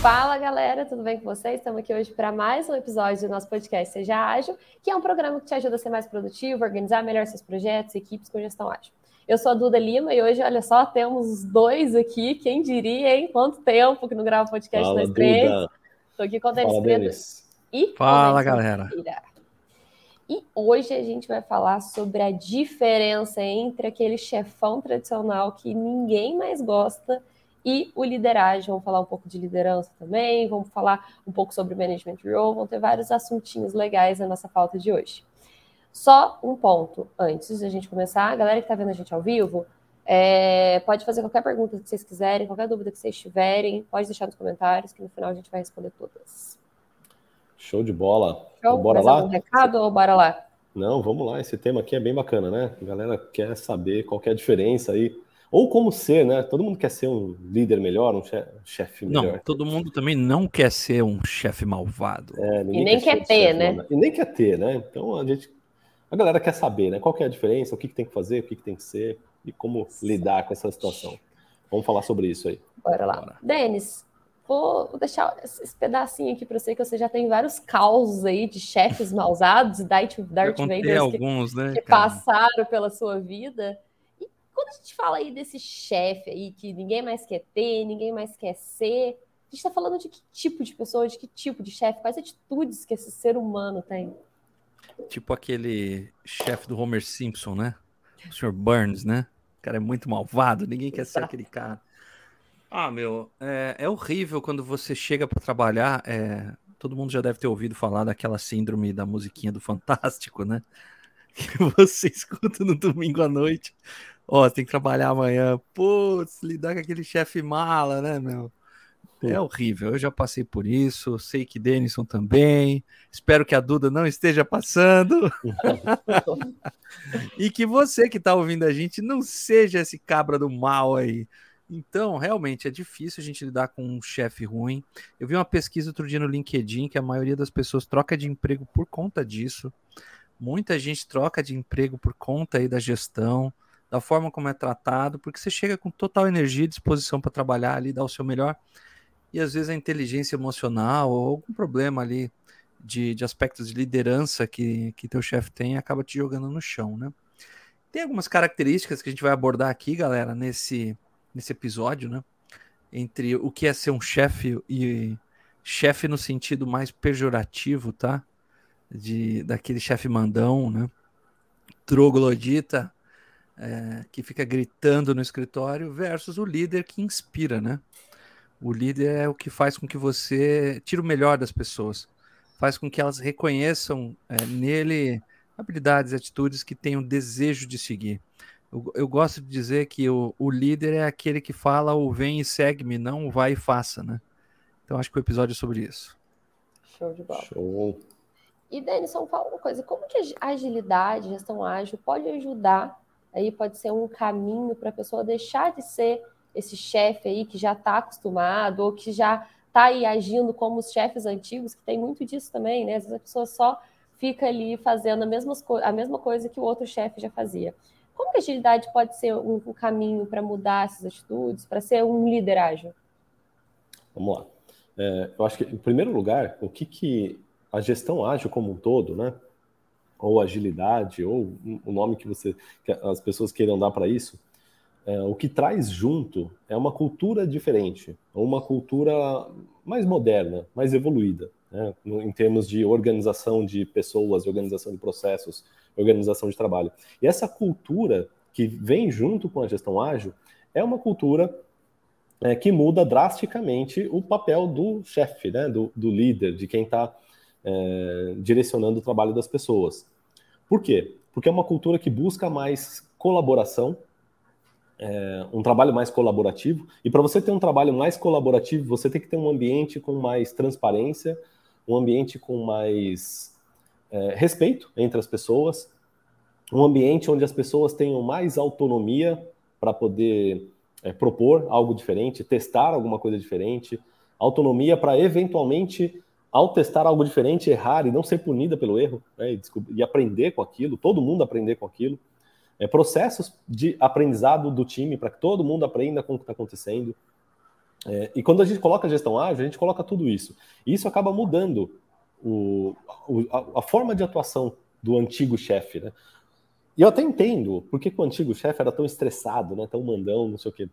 Fala galera, tudo bem com vocês? Estamos aqui hoje para mais um episódio do nosso podcast Seja Ágil, que é um programa que te ajuda a ser mais produtivo, organizar melhor seus projetos, equipes com gestão ágil. Eu sou a Duda Lima e hoje, olha só, temos dois aqui. Quem diria, hein? Quanto tempo que não grava podcast Fala, nós três? Estou aqui com o Denis Fala, Pedro Denis. e Fala, galera. E hoje a gente vai falar sobre a diferença entre aquele chefão tradicional que ninguém mais gosta e o lideragem. Vamos falar um pouco de liderança também, vamos falar um pouco sobre management role, vão ter vários assuntinhos legais na nossa pauta de hoje. Só um ponto antes da gente começar, a galera que está vendo a gente ao vivo, é, pode fazer qualquer pergunta que vocês quiserem, qualquer dúvida que vocês tiverem, pode deixar nos comentários, que no final a gente vai responder todas. Show de bola. Show? Então, bora Mais lá? algum recado ou bora lá? Não, vamos lá. Esse tema aqui é bem bacana, né? A galera quer saber qual que é a diferença aí. Ou como ser, né? Todo mundo quer ser um líder melhor, um che- chefe Não, melhor. todo mundo também não quer ser um chefe malvado. É, E nem quer ser ter, né? não, E nem quer ter, né? Então a gente. A galera quer saber, né? Qual que é a diferença, o que, que tem que fazer, o que, que tem que ser e como lidar com essa situação. Vamos falar sobre isso aí. Bora lá. Bora. Denis, vou deixar esse pedacinho aqui para você, que você já tem vários causos aí de chefes mausados e Darth, Darth Vaders que, alguns, né? que passaram pela sua vida. Quando a gente fala aí desse chefe aí que ninguém mais quer ter, ninguém mais quer ser, a gente está falando de que tipo de pessoa, de que tipo de chefe, quais atitudes que esse ser humano tem? Tipo aquele chefe do Homer Simpson, né? O Sr. Burns, né? O cara é muito malvado, ninguém quer ser aquele cara. Ah, meu, é, é horrível quando você chega para trabalhar. é, todo mundo já deve ter ouvido falar daquela síndrome da musiquinha do Fantástico, né? Que você escuta no domingo à noite. Ó, tem que trabalhar amanhã. Putz, lidar com aquele chefe mala, né, meu? É horrível, eu já passei por isso, sei que Denison também. Espero que a Duda não esteja passando. e que você que está ouvindo a gente não seja esse cabra do mal aí. Então, realmente é difícil a gente lidar com um chefe ruim. Eu vi uma pesquisa outro dia no LinkedIn que a maioria das pessoas troca de emprego por conta disso. Muita gente troca de emprego por conta aí da gestão, da forma como é tratado, porque você chega com total energia e disposição para trabalhar ali, dar o seu melhor e às vezes a inteligência emocional ou algum problema ali de, de aspectos de liderança que, que teu chefe tem acaba te jogando no chão, né? Tem algumas características que a gente vai abordar aqui, galera, nesse, nesse episódio, né? Entre o que é ser um chefe e chefe no sentido mais pejorativo, tá? De, daquele chefe mandão, né? Troglodita, é, que fica gritando no escritório, versus o líder que inspira, né? O líder é o que faz com que você tire o melhor das pessoas, faz com que elas reconheçam é, nele habilidades, atitudes que tenham desejo de seguir. Eu, eu gosto de dizer que o, o, líder é aquele que fala o vem e segue-me, não o vai e faça, né? Então acho que o episódio é sobre isso. Show de bola. Show. E Denison, fala uma coisa, como que a agilidade, gestão ágil pode ajudar, aí pode ser um caminho para a pessoa deixar de ser esse chefe aí que já está acostumado ou que já está aí agindo como os chefes antigos, que tem muito disso também, né? Às vezes a pessoa só fica ali fazendo a mesma, a mesma coisa que o outro chefe já fazia. Como que a agilidade pode ser um, um caminho para mudar essas atitudes, para ser um líder ágil? Vamos lá. É, eu acho que, em primeiro lugar, o que, que a gestão ágil como um todo, né? Ou agilidade, ou o nome que você que as pessoas queiram dar para isso, é, o que traz junto é uma cultura diferente, uma cultura mais moderna, mais evoluída, né, em termos de organização de pessoas, organização de processos, organização de trabalho. E essa cultura que vem junto com a gestão ágil é uma cultura é, que muda drasticamente o papel do chefe, né, do, do líder, de quem está é, direcionando o trabalho das pessoas. Por quê? Porque é uma cultura que busca mais colaboração, é, um trabalho mais colaborativo. E para você ter um trabalho mais colaborativo, você tem que ter um ambiente com mais transparência, um ambiente com mais é, respeito entre as pessoas, um ambiente onde as pessoas tenham mais autonomia para poder é, propor algo diferente, testar alguma coisa diferente, autonomia para eventualmente, ao testar algo diferente, errar e não ser punida pelo erro, né, e, e aprender com aquilo, todo mundo aprender com aquilo é, processos de aprendizado do time para que todo mundo aprenda com o que está acontecendo. É, e quando a gente coloca gestão ágil, a gente coloca tudo isso. E isso acaba mudando o, o, a, a, forma de atuação do antigo chefe, né? E eu até entendo por que, que o antigo chefe era tão estressado, né? Tão mandão, não sei o quê.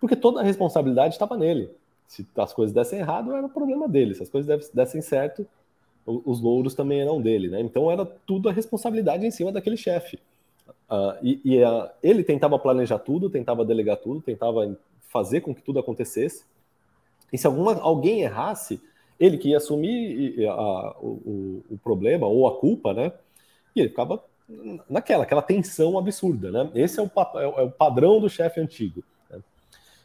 Porque toda a responsabilidade estava nele. Se as coisas dessem errado, era problema dele. Se as coisas dessem certo, os louros também eram dele, né? Então era tudo a responsabilidade em cima daquele chefe. Uh, e, e uh, ele tentava planejar tudo, tentava delegar tudo, tentava fazer com que tudo acontecesse. E se alguma, alguém errasse, ele que ia assumir a, o, o, problema ou a culpa, né? E ele ficava naquela, aquela tensão absurda, né? Esse é o, é é o padrão do chefe antigo.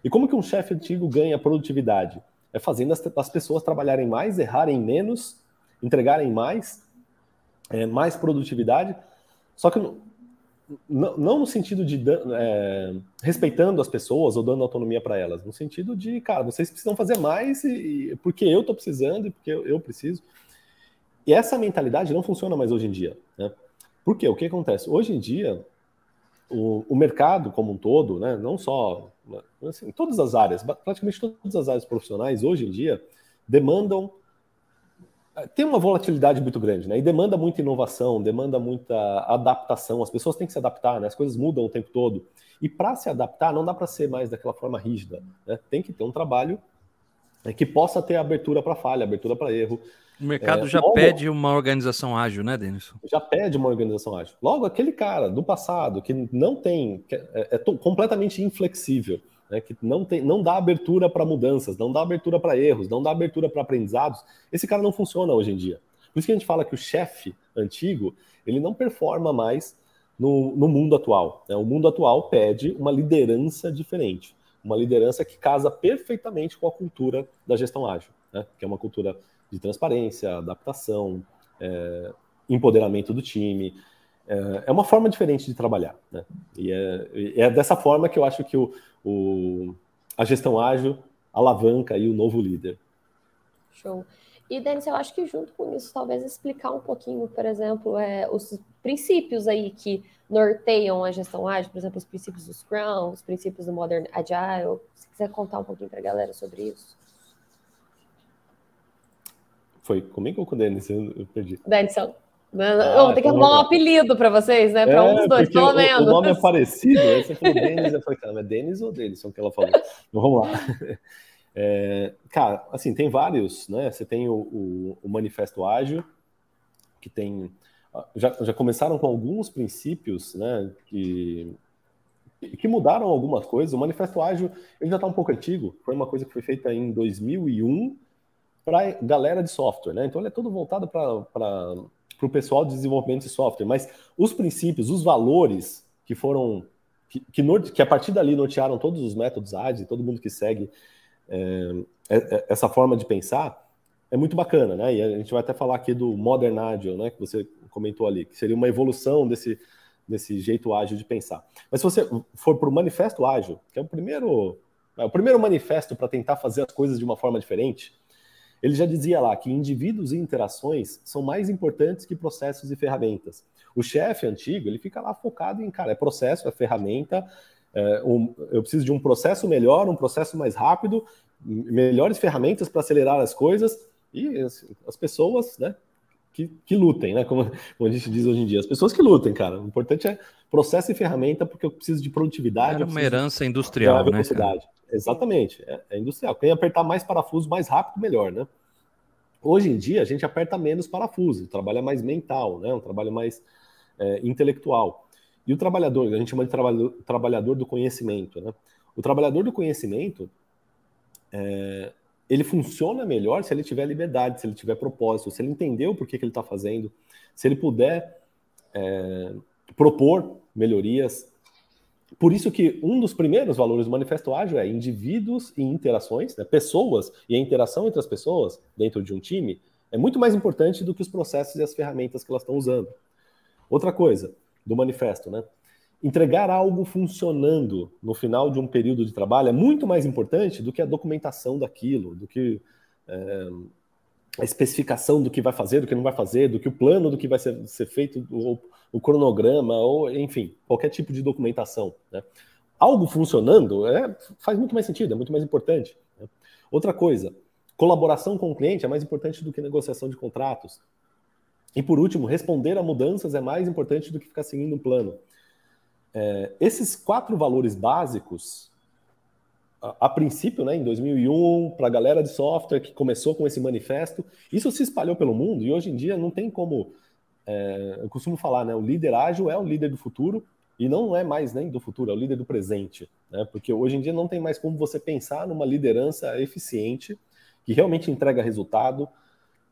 E como que um chefe antigo ganha produtividade? É fazendo as, as pessoas trabalharem mais, errarem menos, entregarem mais, é, mais produtividade. Só que não, não no sentido de é, respeitando as pessoas ou dando autonomia para elas, no sentido de, cara, vocês precisam fazer mais e, e porque eu estou precisando e porque eu, eu, preciso. E essa mentalidade não funciona mais hoje em dia. Né? Por quê? O que acontece? Hoje em dia, o, o mercado como um todo, né, não só assim, todas as áreas, praticamente todas as áreas profissionais hoje em dia demandam tem uma volatilidade muito grande, né? E demanda muita inovação, demanda muita adaptação. As pessoas têm que se adaptar, né? As coisas mudam o tempo todo. E para se adaptar, não dá para ser mais daquela forma rígida. Né? Tem que ter um trabalho né, que possa ter abertura para falha, abertura para erro. O mercado é, já logo, pede uma organização ágil, né, Denis? Já pede uma organização ágil. Logo, aquele cara do passado que não tem, que é, é completamente inflexível, né, que não, tem, não dá abertura para mudanças, não dá abertura para erros, não dá abertura para aprendizados, esse cara não funciona hoje em dia. Por isso que a gente fala que o chefe antigo, ele não performa mais no, no mundo atual. Né? O mundo atual pede uma liderança diferente, uma liderança que casa perfeitamente com a cultura da gestão ágil, né? que é uma cultura de transparência, adaptação, é, empoderamento do time, é, é uma forma diferente de trabalhar. Né? E é, é, dessa forma que eu acho que o, o, a gestão ágil alavanca aí o novo líder. Show. E, Denis, eu acho que junto com isso, talvez explicar um pouquinho, por exemplo, é, os princípios aí que norteiam a gestão ágil, por exemplo, os princípios do Scrum, os princípios do Modern Agile. Se quiser contar um pouquinho para a galera sobre isso. Foi comigo ou com o Denis? Eu perdi. Denison. Ah, Vou ter que então arrumar um apelido para vocês, né? Para é, um dos dois, pelo o, menos. O nome é parecido, aí você falou Denis, eu falei, cara, é Denis ou Denison que ela falou? Então, vamos lá. É, cara, assim, tem vários, né? Você tem o, o, o, Manifesto Ágil, que tem. Já, já começaram com alguns princípios, né? Que, que mudaram algumas coisas. O Manifesto Ágil ele já está um pouco antigo, foi uma coisa que foi feita em 2001 para galera de software, né? Então ele é todo voltado para o pessoal de desenvolvimento de software, mas os princípios, os valores que foram que, que, que a partir dali nortearam todos os métodos ágeis, todo mundo que segue é, é, essa forma de pensar, é muito bacana, né? E a gente vai até falar aqui do Modern Agile, né? Que você comentou ali, que seria uma evolução desse, desse jeito ágil de pensar. Mas se você for para o Manifesto Ágil, que é o primeiro, é o primeiro manifesto para tentar fazer as coisas de uma forma diferente, ele já dizia lá que indivíduos e interações são mais importantes que processos e ferramentas. O chefe antigo, ele fica lá focado em, cara, é processo, é ferramenta, é, um, eu preciso de um processo melhor, um processo mais rápido, melhores ferramentas para acelerar as coisas e as, as pessoas, né, que, que, lutem, né? Como, como, a gente diz hoje em dia. As pessoas que lutem, cara. O importante é processo e ferramenta, porque eu preciso de produtividade. É uma herança industrial, né? Exatamente, é, é, industrial. Quem apertar mais parafuso mais rápido, melhor, né? Hoje em dia, a gente aperta menos parafuso, o trabalho é mais mental, né? Um trabalho mais é, intelectual. E o trabalhador, a gente chama de trabalhador, trabalhador do conhecimento, né? O trabalhador do conhecimento, é, ele funciona melhor se ele tiver liberdade, se ele tiver propósito, se ele entender o porquê que ele está fazendo, se ele puder é, propor melhorias, por isso que um dos primeiros valores do Manifesto Ágil é indivíduos e interações, né? pessoas e a interação entre as pessoas dentro de um time é muito mais importante do que os processos e as ferramentas que elas estão usando. Outra coisa do manifesto, né? Entregar algo funcionando no final de um período de trabalho é muito mais importante do que a documentação daquilo, do que é, a especificação do que vai fazer, do que não vai fazer, do que o plano do que vai ser, ser feito, ou o cronograma, ou enfim, qualquer tipo de documentação. Né? Algo funcionando é, faz muito mais sentido, é muito mais importante. Né? Outra coisa, colaboração com o cliente é mais importante do que negociação de contratos. E por último, responder a mudanças é mais importante do que ficar seguindo um plano. É, esses quatro valores básicos, a, a princípio, né, em 2001, para a galera de software que começou com esse manifesto, isso se espalhou pelo mundo e hoje em dia não tem como. É, eu costumo falar, né, o líder ágil é o líder do futuro e não é mais nem do futuro, é o líder do presente, né, porque hoje em dia não tem mais como você pensar numa liderança eficiente que realmente entrega resultado,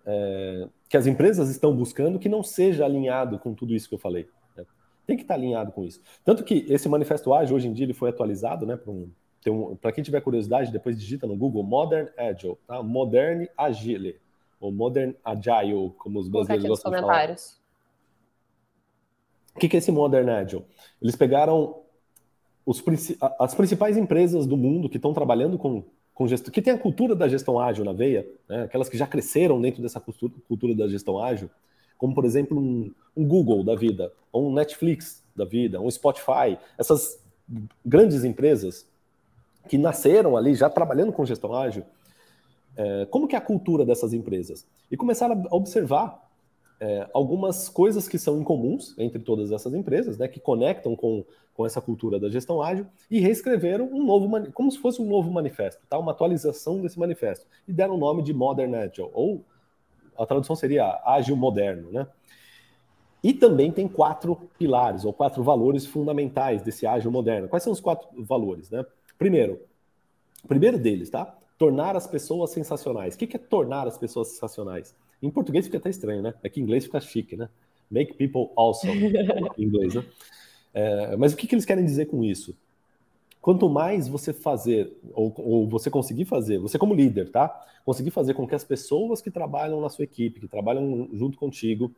é, que as empresas estão buscando, que não seja alinhado com tudo isso que eu falei. Tem que estar alinhado com isso. Tanto que esse manifesto ágil, hoje em dia, ele foi atualizado, né, para um, um, quem tiver curiosidade, depois digita no Google Modern Agile, tá? Modern Agile, ou Modern Agile, como os brasileiros gostam de falar. O que, que é esse Modern Agile? Eles pegaram os, as principais empresas do mundo que estão trabalhando com com gestão, que tem a cultura da gestão ágil na veia, né? aquelas que já cresceram dentro dessa cultura, cultura da gestão ágil, como por exemplo um, um, Google da vida, ou um Netflix da vida, um Spotify, essas grandes empresas que nasceram ali já trabalhando com gestão ágil, é, como que é a cultura dessas empresas? E começaram a observar é, algumas coisas que são incomuns entre todas essas empresas, né, que conectam com, com essa cultura da gestão ágil, e reescreveram um novo, como se fosse um novo manifesto, tá? uma atualização desse manifesto, e deram o nome de Modern Agile, ou a tradução seria ágil moderno. Né? E também tem quatro pilares, ou quatro valores fundamentais desse ágil moderno. Quais são os quatro valores? Né? Primeiro, primeiro deles, tá? Tornar as pessoas sensacionais. O que é tornar as pessoas sensacionais? Em português fica até estranho, né? É que em inglês fica chique, né? Make people awesome, em inglês, né? É, mas o que, que eles querem dizer com isso? Quanto mais você fazer, ou, ou, você conseguir fazer, você como líder, tá? Conseguir fazer com que as pessoas que trabalham na sua equipe, que trabalham junto contigo,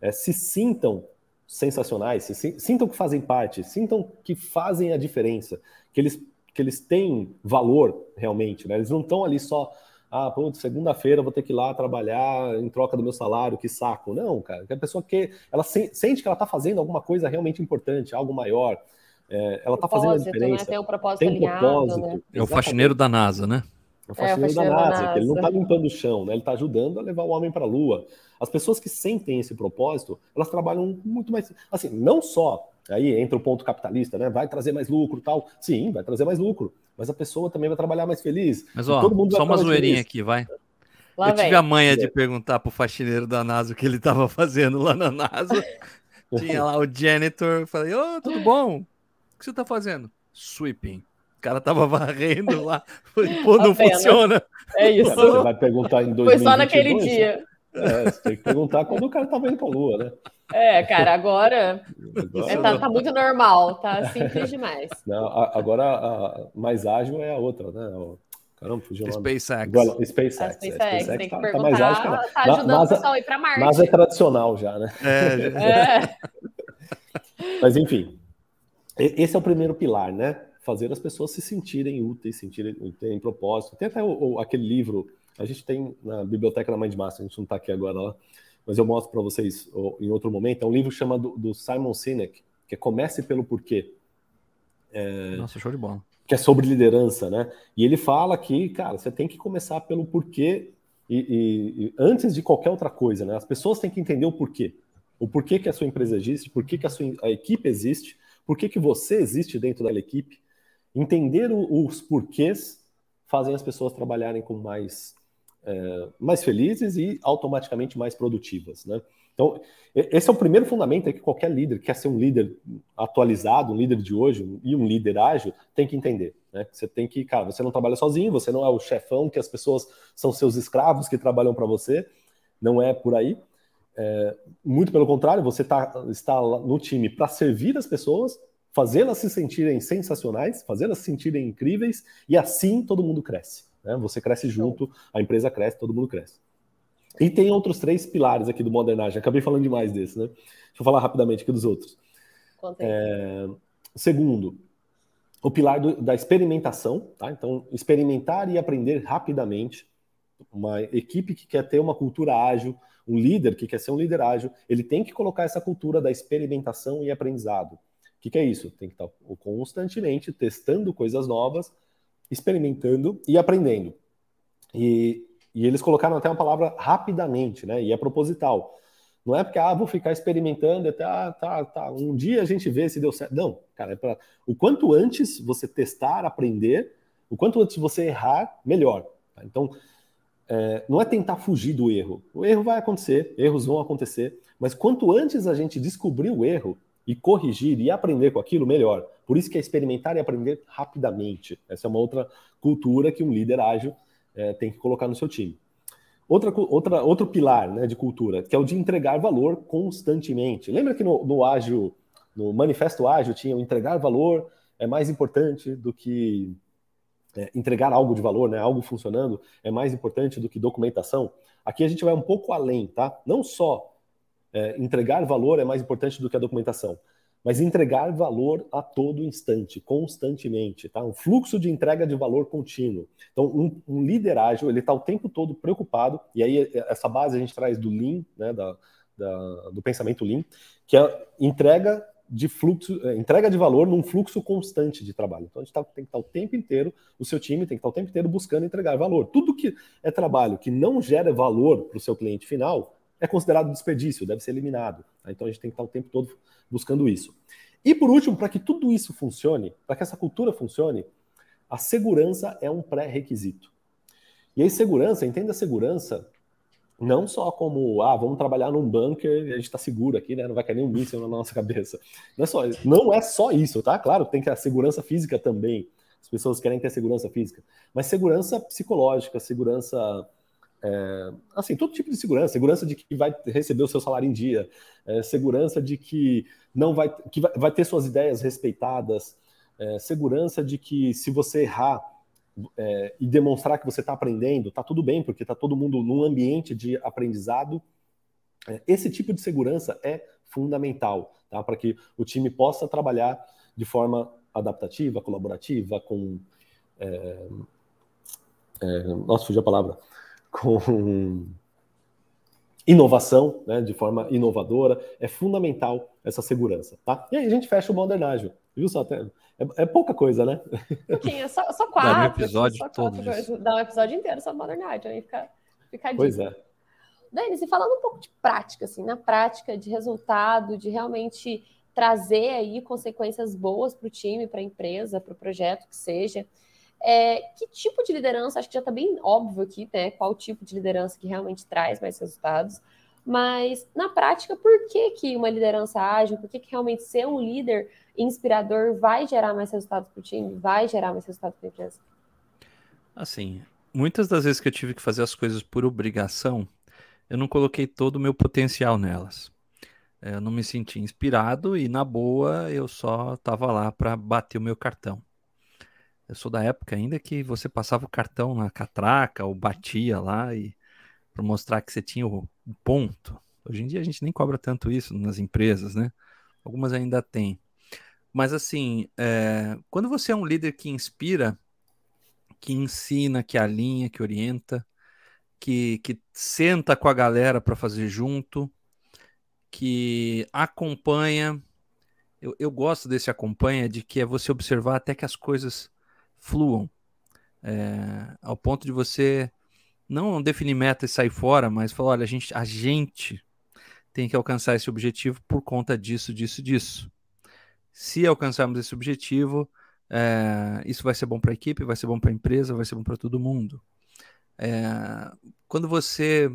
é, se sintam sensacionais, se, sintam que fazem parte, sintam que fazem a diferença, que eles, que eles têm valor realmente, né? Eles não estão ali só ah, pronto, segunda-feira vou ter que ir lá trabalhar em troca do meu salário, que saco. Não, cara, que a pessoa que ela se, sente que ela está fazendo alguma coisa realmente importante, algo maior. É, ela está fazendo a né? diferença. Né? Tem um propósito tem um alinhado, propósito. Né? É o faxineiro da NASA, né? É o faxineiro, é, o faxineiro da, NASA, da NASA. ele não está limpando o chão, né? ele está ajudando a levar o homem para a Lua. As pessoas que sentem esse propósito, elas trabalham muito mais. Assim, não só Aí entra o ponto capitalista, né? Vai trazer mais lucro tal. Sim, vai trazer mais lucro. Mas a pessoa também vai trabalhar mais feliz. Mas, ó, todo mundo só uma zoeirinha aqui, vai. Lá eu vem. tive a manha de perguntar pro faxineiro da NASA o que ele estava fazendo lá na NASA. Tinha lá o janitor. Falei, ô, oh, tudo bom? O que você está fazendo? Sweeping. O cara tava varrendo lá. Falei, pô, não funciona. É isso. Você vai perguntar em 2022. Foi só naquele dia. É, você tem que perguntar quando o cara tava indo pra lua, né? É, cara, agora. É, tá, tá, muito normal, tá simples demais. Não, agora a mais ágil é a outra, né? Caramba, fugiu o nome. SpaceX. SpaceX. A SpaceX, é, SpaceX tem que tá, perguntar, tá, mais ágil, cara. tá ajudando mas, o pessoal a ir para Marte. Mas é tradicional já, né? É, é. Mas enfim, esse é o primeiro pilar, né? Fazer as pessoas se sentirem úteis, sentirem terem propósito. Tem até o, o, aquele livro, a gente tem na biblioteca da Mindmaster, a gente não está aqui agora lá, mas eu mostro para vocês em outro momento. É um livro chamado do Simon Sinek, que é Comece pelo Porquê. É, Nossa, show de bola. Que é sobre liderança, né? E ele fala que, cara, você tem que começar pelo porquê e, e, e antes de qualquer outra coisa, né? As pessoas têm que entender o porquê. O porquê que a sua empresa existe, por que a sua a equipe existe, por que você existe dentro da equipe. Entender os porquês fazem as pessoas trabalharem com mais é, mais felizes e automaticamente mais produtivas, né? Então, esse é o primeiro fundamento que qualquer líder que quer ser um líder atualizado, um líder de hoje e um líder ágil tem que entender. Né? Você tem que, cara, você não trabalha sozinho, você não é o chefão que as pessoas são seus escravos que trabalham para você, não é por aí. É, muito pelo contrário, você tá, está no time para servir as pessoas, fazê-las se sentirem sensacionais, fazê-las se sentirem incríveis, e assim todo mundo cresce. Né? Você cresce junto, a empresa cresce, todo mundo cresce. E tem outros três pilares aqui do modernagem. Acabei falando demais desse, né? Deixa eu falar rapidamente aqui dos outros. É, segundo, o pilar do, da experimentação, tá? Então, experimentar e aprender rapidamente. Uma equipe que quer ter uma cultura ágil, um líder que quer ser um líder ágil, ele tem que colocar essa cultura da experimentação e aprendizado. O que, que é isso? Tem que estar constantemente testando coisas novas experimentando e aprendendo. E, e eles colocaram até uma palavra rapidamente, né? E é proposital. Não é porque, ah, vou ficar experimentando até, ah, tá, tá, um dia a gente vê se deu certo. Não, cara, é para o quanto antes você testar, aprender, o quanto antes você errar, melhor. Tá? Então, é, não é tentar fugir do erro. O erro vai acontecer, erros vão acontecer, mas quanto antes a gente descobrir o erro e corrigir e aprender com aquilo, melhor. Por isso que é experimentar e aprender rapidamente. Essa é uma outra cultura que um líder ágil é, tem que colocar no seu time. Outra, outra, outro pilar né, de cultura, que é o de entregar valor constantemente. Lembra que no, no ágil, no manifesto ágil, tinha o entregar valor é mais importante do que é, entregar algo de valor, né, algo funcionando, é mais importante do que documentação. Aqui a gente vai um pouco além, tá? Não só é, entregar valor é mais importante do que a documentação, mas entregar valor a todo instante, constantemente, tá? Um fluxo de entrega de valor contínuo. Então, um, um líder ágil, ele está o tempo todo preocupado, e aí essa base a gente traz do Lean, né, da, da, do pensamento Lean, que é entrega de fluxo, é, entrega de valor num fluxo constante de trabalho. Então a gente tá, tem que estar tá o tempo inteiro, o seu time tem que estar tá o tempo inteiro buscando entregar valor. Tudo que é trabalho que não gera valor para o seu cliente final é considerado desperdício, deve ser eliminado. Tá? Então a gente tem que estar tá o tempo todo buscando isso. E por último, para que tudo isso funcione, para que essa cultura funcione, a segurança é um pré-requisito. E aí, segurança, entenda segurança não só como, ah, vamos trabalhar num bunker e a gente está seguro aqui, né? Não vai cair nenhum míssil na nossa cabeça. Não é, só, não é só isso, tá? Claro, tem que a segurança física também. As pessoas querem ter segurança física. Mas segurança psicológica, segurança. É, assim, todo tipo de segurança. Segurança de que vai receber o seu salário em dia. É, segurança de que não vai, que vai, vai ter suas ideias respeitadas. É, segurança de que se você errar, é, e demonstrar que você está aprendendo, está tudo bem, porque está todo mundo num ambiente de aprendizado. É, esse tipo de segurança é fundamental tá? para que o time possa trabalhar de forma adaptativa, colaborativa, com. É, é nossa, fugiu a palavra. Com inovação, né, de forma inovadora, é fundamental essa segurança, tá? E aí a gente fecha o Modern Ágil, viu só? É, é, pouca coisa, né? Pouquinho, só, só quatro. Dá um episódio só todo Dá um episódio inteiro Modern Ágil, aí fica, fica Pois é. Denis, e falando um pouco de prática, assim, na prática, de resultado, de realmente trazer aí consequências boas para o time, para a empresa, para o projeto que seja, é, que tipo de liderança, acho que já está bem óbvio aqui, né? Qual tipo de liderança que realmente traz mais resultados. Mas, na prática, por que, que uma liderança ágil, por que, que realmente ser um líder inspirador vai gerar mais resultados para o time, vai gerar mais resultados para a empresa? Assim, muitas das vezes que eu tive que fazer as coisas por obrigação, eu não coloquei todo o meu potencial nelas. Eu não me senti inspirado e, na boa, eu só estava lá para bater o meu cartão. Eu sou da época ainda que você passava o cartão na catraca ou batia lá e para mostrar que você tinha o ponto. Hoje em dia a gente nem cobra tanto isso nas empresas, né? Algumas ainda têm. Mas assim, é... quando você é um líder que inspira, que ensina, que alinha, que orienta, que, que senta com a galera para fazer junto, que acompanha. Eu, eu gosto desse acompanha, de que é você observar até que as coisas fluam. É, ao ponto de você não definir meta e sair fora, mas falar, olha, a gente, a gente tem que alcançar esse objetivo por conta disso, disso, disso. Se alcançarmos esse objetivo, é, isso vai ser bom para a equipe, vai ser bom para a empresa, vai ser bom para todo mundo. É, quando você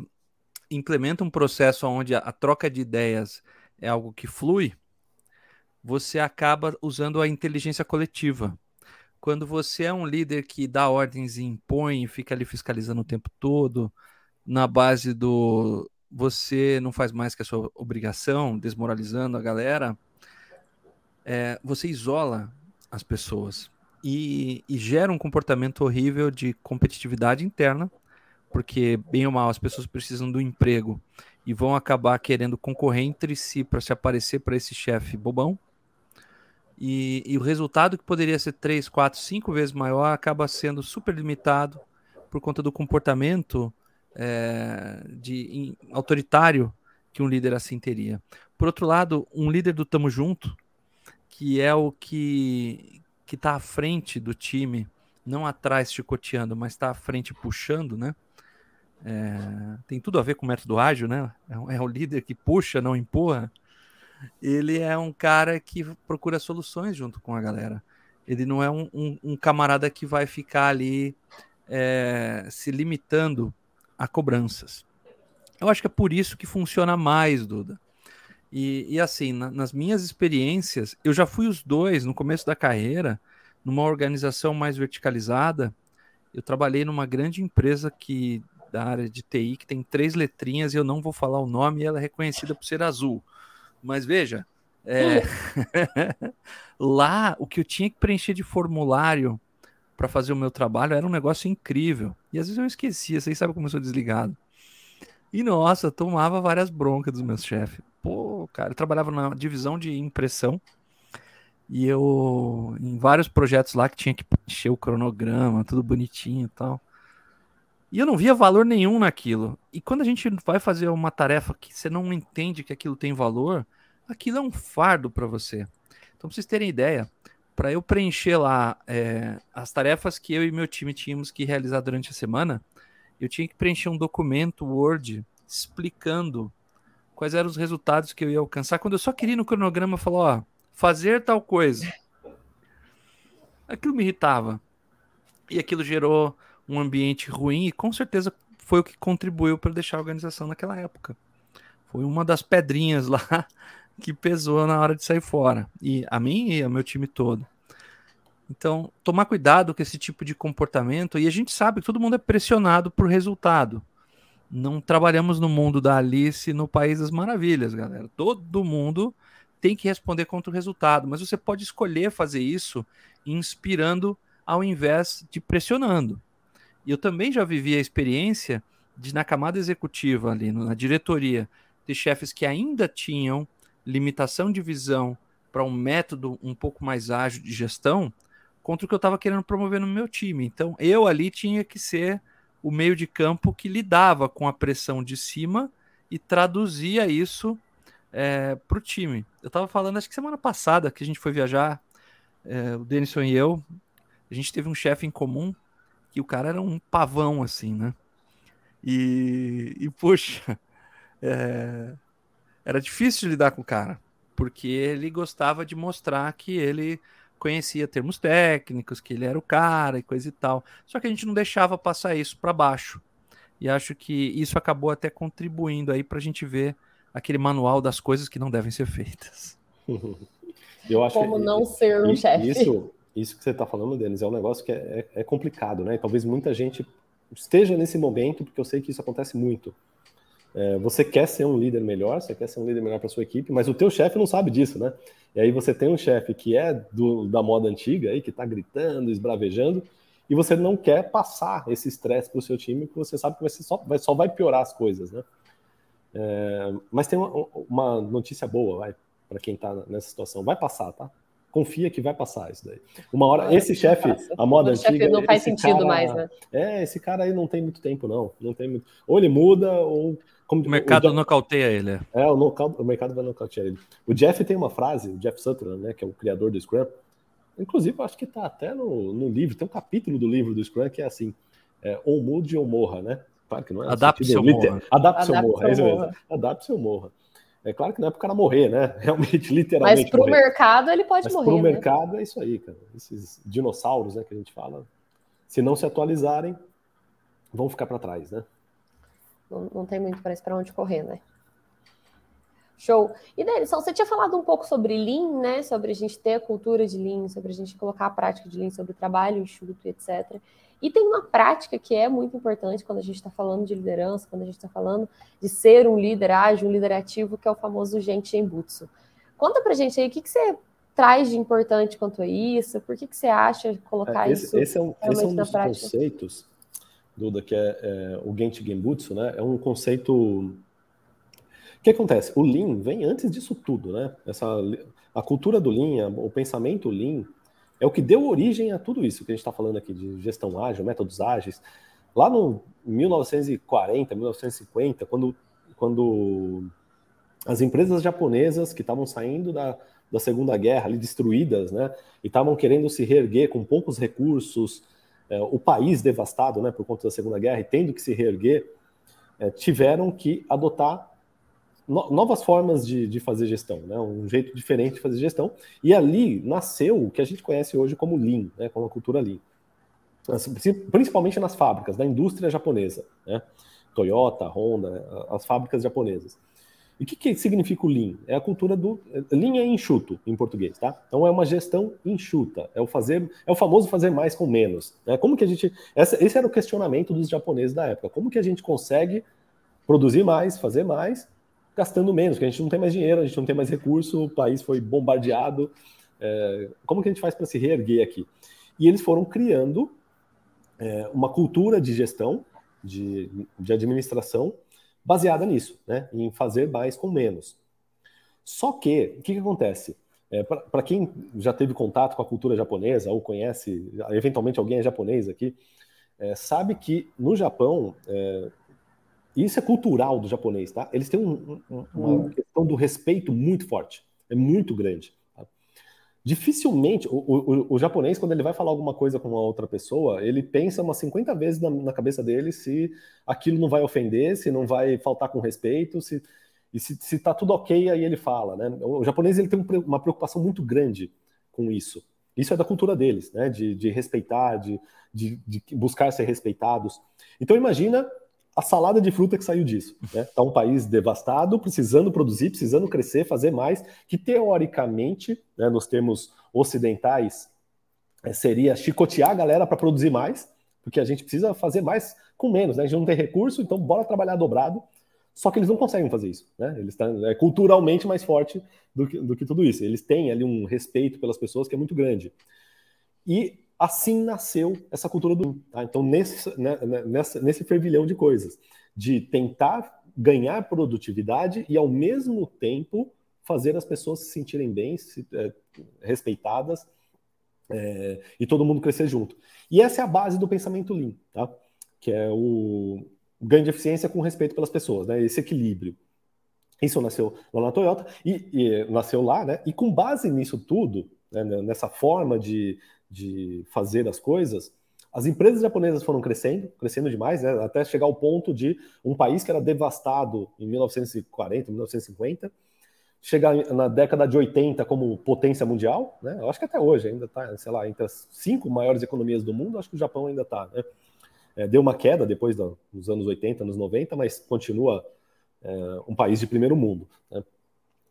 implementa um processo onde a, a troca de ideias é algo que flui, você acaba usando a inteligência coletiva quando você é um líder que dá ordens e impõe, fica ali fiscalizando o tempo todo, na base do você não faz mais que a sua obrigação, desmoralizando a galera, é, você isola as pessoas e, e gera um comportamento horrível de competitividade interna, porque, bem ou mal, as pessoas precisam do emprego e vão acabar querendo concorrer entre si para se aparecer para esse chefe bobão e, e, o resultado que poderia ser 3, 4, 5 vezes maior acaba sendo super limitado por conta do comportamento é, de, autoritário que um líder assim teria. Por outro lado, um líder do Tamo Junto, que é o que está à frente do time não atrás chicoteando, mas está à frente puxando, né? É, tem tudo a ver com o método ágil, né? É, é o líder que puxa, não empurra. Ele é um cara que procura soluções junto com a galera. Ele não é um, um, um camarada que vai ficar ali é, se limitando a cobranças. Eu acho que é por isso que funciona mais, Duda. E, e assim, na, nas minhas experiências, eu já fui os dois no começo da carreira, numa organização mais verticalizada. Eu trabalhei numa grande empresa que da área de TI que tem três letrinhas e eu não vou falar o nome e ela é reconhecida por ser azul. Mas veja, é... lá o que eu tinha que preencher de formulário para fazer o meu trabalho era um negócio incrível. E às vezes eu esquecia, vocês sabem como eu sou desligado. E nossa, tomava várias broncas dos meus chefes. Pô, cara, eu trabalhava na divisão de impressão e eu, em vários projetos lá que tinha que encher o cronograma, tudo bonitinho e tal. E eu não via valor nenhum naquilo. E quando a gente vai fazer uma tarefa que você não entende que aquilo tem valor, aquilo é um fardo para você. Então, pra vocês terem ideia, para eu preencher lá é, as tarefas que eu e meu time tínhamos que realizar durante a semana, eu tinha que preencher um documento Word explicando quais eram os resultados que eu ia alcançar. Quando eu só queria no cronograma falar, ó, fazer tal coisa. Aquilo me irritava. E aquilo gerou um ambiente ruim e com certeza foi o que contribuiu para deixar a organização naquela época. Foi uma das pedrinhas lá que pesou na hora de sair fora. E a mim e ao meu time todo. Então, tomar cuidado com esse tipo de comportamento. E a gente sabe que todo mundo é pressionado por resultado. Não trabalhamos no mundo da Alice no País das Maravilhas, galera. Todo mundo tem que responder contra o resultado, mas você pode escolher fazer isso inspirando ao invés de pressionando. E eu também já vivi a experiência de, na camada executiva, ali na diretoria, de chefes que ainda tinham limitação de visão para um método um pouco mais ágil de gestão contra o que eu estava querendo promover no meu time. Então, eu ali tinha que ser o meio de campo que lidava com a pressão de cima e traduzia isso é, para o time. Eu estava falando, acho que semana passada, que a gente foi viajar, é, o Denison e eu, a gente teve um chefe em comum que o cara era um pavão, assim, né? E, e puxa, é, era difícil lidar com o cara, porque ele gostava de mostrar que ele conhecia termos técnicos, que ele era o cara e coisa e tal. Só que a gente não deixava passar isso para baixo. E acho que isso acabou até contribuindo aí para a gente ver aquele manual das coisas que não devem ser feitas. Eu acho Como que, não ser um chefe. Isso, isso que você está falando, Denis, é um negócio que é, é, é, complicado, né? Talvez muita gente esteja nesse momento, porque eu sei que isso acontece muito. É, você quer ser um líder melhor, você quer ser um líder melhor para sua equipe, mas o teu chefe não sabe disso, né? E aí você tem um chefe que é do, da moda antiga, aí, que está gritando, esbravejando, e você não quer passar esse estresse para o seu time, porque você sabe que vai só, vai, só vai piorar as coisas, né? É, mas tem uma, uma, notícia boa, vai, para quem está nessa situação. Vai passar, tá? Confia que vai passar isso daí. Uma hora, esse chefe, a moda antiga. não faz sentido cara, mais, né? É, esse cara aí não tem muito tempo, não. Não tem muito. Ou ele muda, ou. Como, o mercado o nocauteia ele. É, o, o mercado vai nocautear ele. O Jeff tem uma frase, o Jeff Sutherland, né, que é o criador do Scrum. Inclusive, eu acho que está até no, no livro, tem um capítulo do livro do Scrum que é assim: é, ou mude ou morra, né? Claro que não é. Adapte-se ou morra. Adapte-se ou morra, é isso mesmo. Adapte-se ou morra. É claro que não é para o cara morrer, né? Realmente, literalmente. Mas para o mercado ele pode Mas morrer. Para o né? mercado é isso aí, cara. Esses dinossauros, né, que a gente fala, se não se atualizarem, vão ficar para trás, né? Não, não tem muito para onde correr, né? Show. E Denison, você tinha falado um pouco sobre Lean, né? Sobre a gente ter a cultura de Lean, sobre a gente colocar a prática de Lean, sobre o trabalho enxuto, etc. E tem uma prática que é muito importante quando a gente está falando de liderança, quando a gente está falando de ser um líder ágil, um líder ativo, que é o famoso gente em butsu. Conta pra gente aí o que, que você traz de importante quanto a isso, por que, que você acha colocar é, esse, isso esse é um, esse é um dos prática? conceitos, Duda, que é, é o Genchi Genbutsu, né? É um conceito o que acontece? O Lean vem antes disso tudo, né? Essa, a cultura do Lean, o pensamento Lean, é o que deu origem a tudo isso que a gente está falando aqui de gestão ágil, métodos ágeis. Lá no 1940, 1950, quando, quando as empresas japonesas que estavam saindo da, da Segunda Guerra, ali destruídas, né, e estavam querendo se reerguer com poucos recursos, é, o país devastado né, por conta da Segunda Guerra e tendo que se reerguer, é, tiveram que adotar no, novas formas de, de, fazer gestão, né, um jeito diferente de fazer gestão. E ali nasceu o que a gente conhece hoje como Lean, né, como a cultura Lean. Principalmente nas fábricas, da indústria japonesa. Né, Toyota, Honda, as fábricas japonesas. E o que, que significa o Lean? É a cultura do. Lean é enxuto em português, tá? Então é uma gestão enxuta. É o fazer, é o famoso fazer mais com menos. Né? Como que a gente. Essa, esse era o questionamento dos japoneses da época. Como que a gente consegue produzir mais, fazer mais, gastando menos? Porque a gente não tem mais dinheiro, a gente não tem mais recurso, o país foi bombardeado. É, como que a gente faz para se reerguer aqui? E eles foram criando é, uma cultura de gestão, de, de administração baseada nisso, né? Em fazer mais com menos. Só que, o que, que acontece? É, Para quem já teve contato com a cultura japonesa ou conhece, eventualmente alguém é japonês aqui, é, sabe que no Japão, é, isso é cultural do japonês, tá? Eles têm um, um, uma hum. questão do respeito muito forte, é muito grande dificilmente o, o, o, japonês, quando ele vai falar alguma coisa com uma outra pessoa, ele pensa umas 50 vezes na, na, cabeça dele se aquilo não vai ofender, se não vai faltar com respeito, se, e se, se tá tudo ok, aí ele fala, né? O japonês ele tem uma preocupação muito grande com isso. Isso é da cultura deles, né? De, de respeitar, de, de, de buscar ser respeitados. Então imagina a salada de fruta que saiu disso. Né? Tá um país devastado, precisando produzir, precisando crescer, fazer mais, que teoricamente, né, nos termos ocidentais, é, seria chicotear a galera para produzir mais, porque a gente precisa fazer mais com menos, né? A gente não tem recurso, então bora trabalhar dobrado. Só que eles não conseguem fazer isso, né? Eles estão é, culturalmente mais forte do que, do que tudo isso. Eles têm ali um respeito pelas pessoas que é muito grande. E Assim nasceu essa cultura do. Tá? Então, nesse, né, né, nessa, nesse fervilhão de coisas, de tentar ganhar produtividade e, ao mesmo tempo, fazer as pessoas se sentirem bem, se, é, respeitadas é, e todo mundo crescer junto. E essa é a base do pensamento Lean, tá? que é o ganho de eficiência com respeito pelas pessoas, né? esse equilíbrio. Isso nasceu lá na Toyota e, e nasceu lá, né? E com base nisso tudo, né, nessa forma de, de fazer as coisas, as empresas japonesas foram crescendo, crescendo demais, né, até chegar ao ponto de um país que era devastado em 1940, 1950, chegar na década de 80 como potência mundial, né? Eu acho que até hoje ainda está, sei lá, entre as cinco maiores economias do mundo, acho que o Japão ainda está, né? É, deu uma queda depois dos anos 80, anos 90, mas continua é, um país de primeiro mundo. Né?